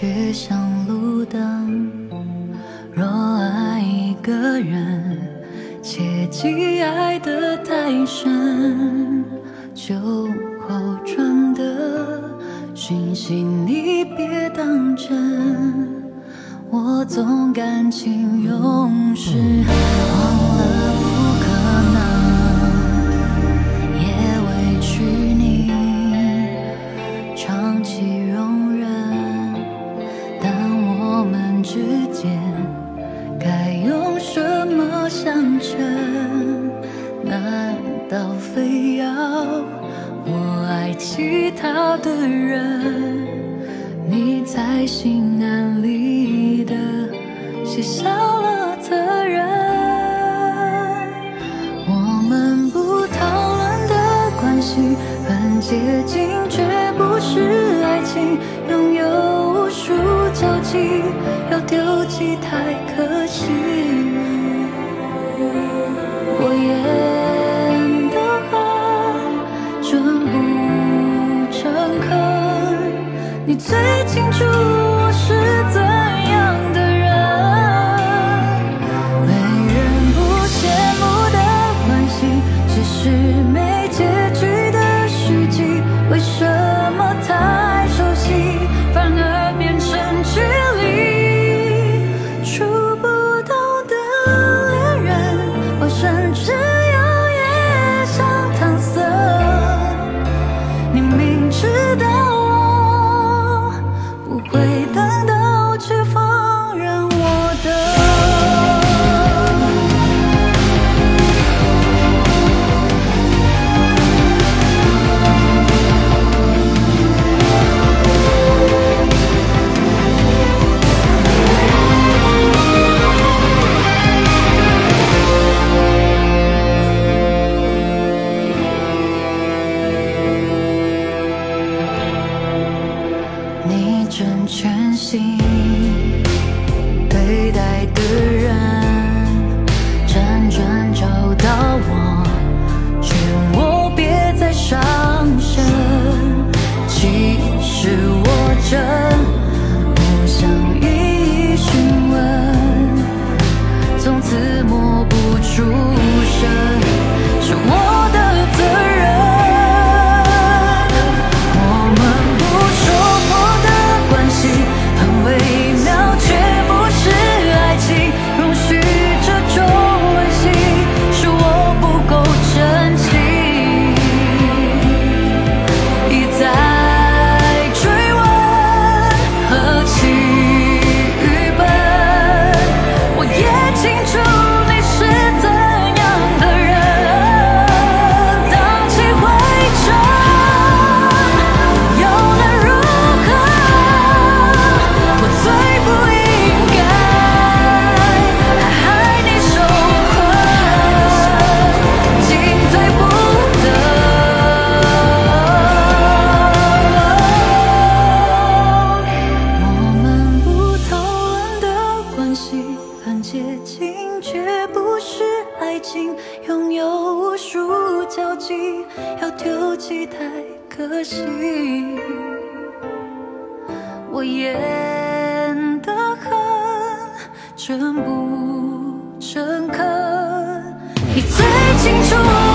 却像路灯。若爱一个人，切记爱得太深，酒后传的讯息你别当真，我总感情用。我爱其他的人，你在心安理得卸下了责任。我们不讨论的关系很接近，却不是爱情。你最清楚我是怎要丢弃太可惜，我演得很真不诚恳，你最清楚。